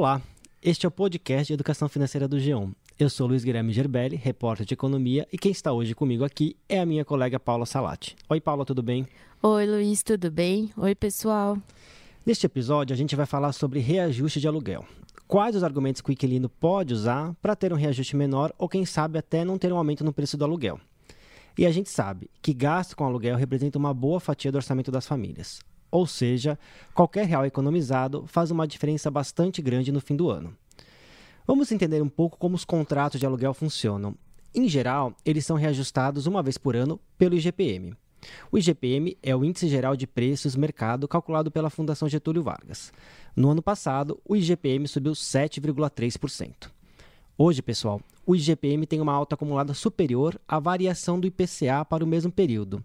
Olá, este é o podcast de Educação Financeira do G1. Eu sou Luiz Guilherme Gerbelli, repórter de economia, e quem está hoje comigo aqui é a minha colega Paula Salati. Oi, Paula, tudo bem? Oi, Luiz, tudo bem? Oi, pessoal. Neste episódio, a gente vai falar sobre reajuste de aluguel. Quais os argumentos que o inquilino pode usar para ter um reajuste menor ou, quem sabe, até não ter um aumento no preço do aluguel? E a gente sabe que gasto com aluguel representa uma boa fatia do orçamento das famílias. Ou seja, qualquer real economizado faz uma diferença bastante grande no fim do ano. Vamos entender um pouco como os contratos de aluguel funcionam. Em geral, eles são reajustados uma vez por ano pelo IGPM. O IGPM é o Índice Geral de Preços Mercado calculado pela Fundação Getúlio Vargas. No ano passado, o IGPM subiu 7,3%. Hoje, pessoal, o IGPM tem uma alta acumulada superior à variação do IPCA para o mesmo período.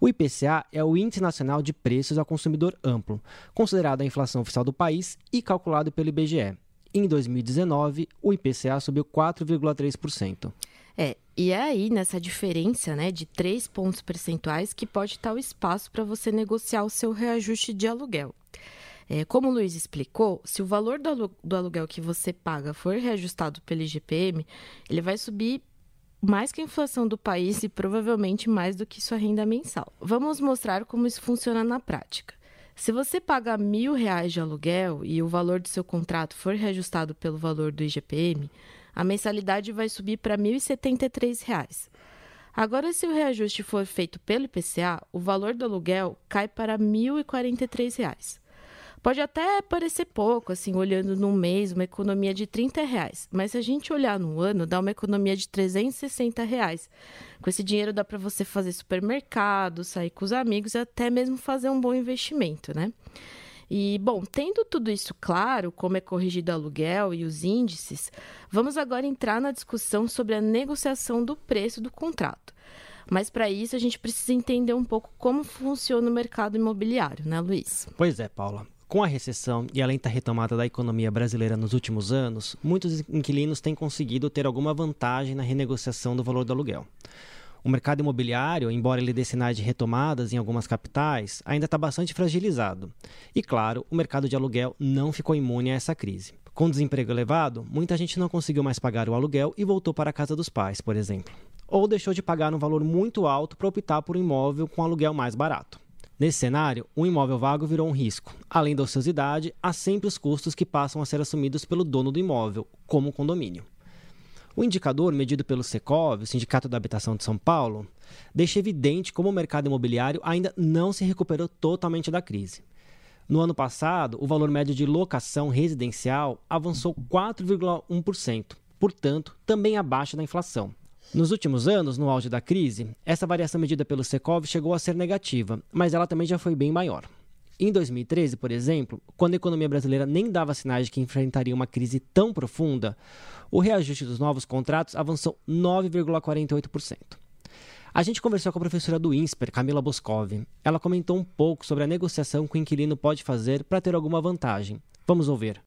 O IPCA é o Índice Nacional de Preços ao Consumidor Amplo, considerado a inflação oficial do país e calculado pelo IBGE. Em 2019, o IPCA subiu 4,3%. É, e é aí nessa diferença né, de 3 pontos percentuais que pode estar o espaço para você negociar o seu reajuste de aluguel. É, como o Luiz explicou, se o valor do, do aluguel que você paga for reajustado pelo IGPM, ele vai subir mais que a inflação do país e provavelmente mais do que sua renda mensal. Vamos mostrar como isso funciona na prática. Se você paga mil reais de aluguel e o valor do seu contrato for reajustado pelo valor do IGPM, a mensalidade vai subir para R$ 1.073. Agora, se o reajuste for feito pelo IPCA, o valor do aluguel cai para R$ 1.043. Pode até parecer pouco, assim, olhando num mês, uma economia de 30 reais. Mas se a gente olhar no ano, dá uma economia de 360 reais. Com esse dinheiro dá para você fazer supermercado, sair com os amigos e até mesmo fazer um bom investimento, né? E, bom, tendo tudo isso claro, como é corrigido o aluguel e os índices, vamos agora entrar na discussão sobre a negociação do preço do contrato. Mas para isso a gente precisa entender um pouco como funciona o mercado imobiliário, né, Luiz? Pois é, Paula. Com a recessão e a lenta retomada da economia brasileira nos últimos anos, muitos inquilinos têm conseguido ter alguma vantagem na renegociação do valor do aluguel. O mercado imobiliário, embora ele dê sinais de retomadas em algumas capitais, ainda está bastante fragilizado. E, claro, o mercado de aluguel não ficou imune a essa crise. Com desemprego elevado, muita gente não conseguiu mais pagar o aluguel e voltou para a casa dos pais, por exemplo. Ou deixou de pagar um valor muito alto para optar por um imóvel com aluguel mais barato. Nesse cenário, um imóvel vago virou um risco. Além da ociosidade, há sempre os custos que passam a ser assumidos pelo dono do imóvel, como o condomínio. O indicador medido pelo Secov, o Sindicato da Habitação de São Paulo, deixa evidente como o mercado imobiliário ainda não se recuperou totalmente da crise. No ano passado, o valor médio de locação residencial avançou 4,1%, portanto, também abaixo da inflação, nos últimos anos, no auge da crise, essa variação medida pelo Secov chegou a ser negativa, mas ela também já foi bem maior. Em 2013, por exemplo, quando a economia brasileira nem dava sinais de que enfrentaria uma crise tão profunda, o reajuste dos novos contratos avançou 9,48%. A gente conversou com a professora do INSPER, Camila Boscov. Ela comentou um pouco sobre a negociação que o inquilino pode fazer para ter alguma vantagem. Vamos ouvir.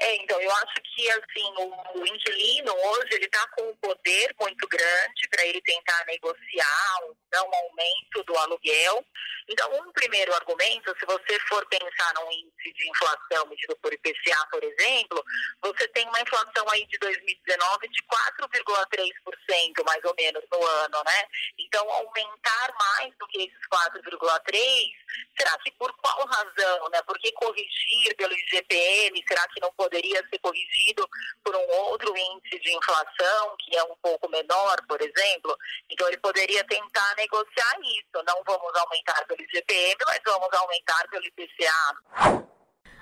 É, então, eu acho que assim, o, o inquilino hoje ele está com um poder muito grande para ele tentar negociar um, um aumento do aluguel. Então, um primeiro argumento, se você for pensar num índice de inflação medido por IPCA, por exemplo, você tem uma inflação aí de 2019 de 4,3% mais ou menos no ano, né? Então, aumentar mais do que esses 4,3%, será que por qual razão, né? Por que corrigir pelo IGPM? Será que não poderia ser corrigido por um outro índice de inflação, que é um pouco menor, por exemplo? Então, ele poderia tentar negociar isso. Não vamos aumentar pelo IGPM, mas vamos aumentar pelo IPCA.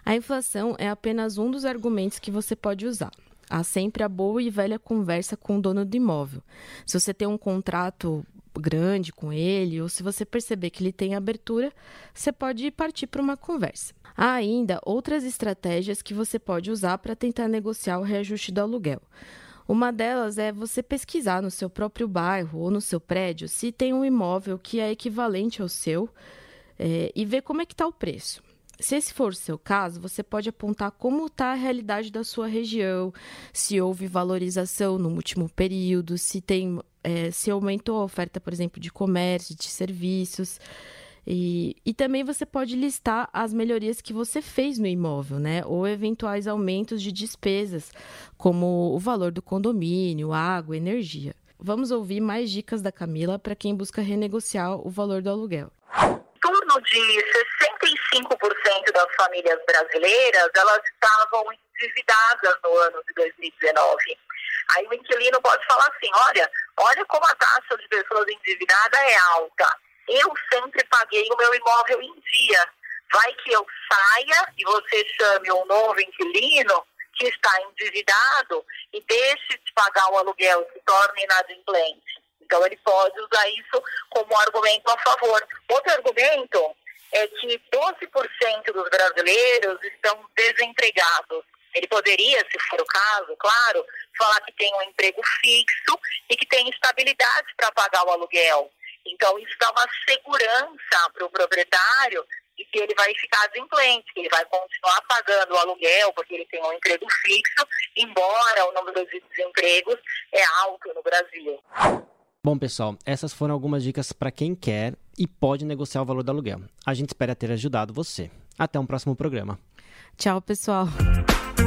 A inflação é apenas um dos argumentos que você pode usar. Há sempre a boa e velha conversa com o dono do imóvel. Se você tem um contrato grande com ele, ou se você perceber que ele tem abertura, você pode partir para uma conversa. Há ainda outras estratégias que você pode usar para tentar negociar o reajuste do aluguel. Uma delas é você pesquisar no seu próprio bairro ou no seu prédio se tem um imóvel que é equivalente ao seu é, e ver como é que está o preço. Se esse for o seu caso, você pode apontar como está a realidade da sua região, se houve valorização no último período, se tem, é, se aumentou a oferta, por exemplo, de comércio, de serviços. E, e também você pode listar as melhorias que você fez no imóvel, né? Ou eventuais aumentos de despesas, como o valor do condomínio, água, energia. Vamos ouvir mais dicas da Camila para quem busca renegociar o valor do aluguel. Em torno de 65% das famílias brasileiras elas estavam endividadas no ano de 2019. Aí o inquilino pode falar assim, olha, olha como a taxa de pessoas endividadas é alta. Eu sempre paguei o meu imóvel em dia. Vai que eu saia e você chame um novo inquilino que está endividado e deixe de pagar o aluguel, se torne inadimplente. Então, ele pode usar isso como argumento a favor. Outro argumento é que 12% dos brasileiros estão desempregados. Ele poderia, se for o caso, claro, falar que tem um emprego fixo e que tem estabilidade para pagar o aluguel. Então, isso dá uma segurança para o proprietário de que ele vai ficar adimplente, que ele vai continuar pagando o aluguel, porque ele tem um emprego fixo, embora o número de desempregos é alto no Brasil. Bom, pessoal, essas foram algumas dicas para quem quer e pode negociar o valor do aluguel. A gente espera ter ajudado você. Até um próximo programa. Tchau, pessoal.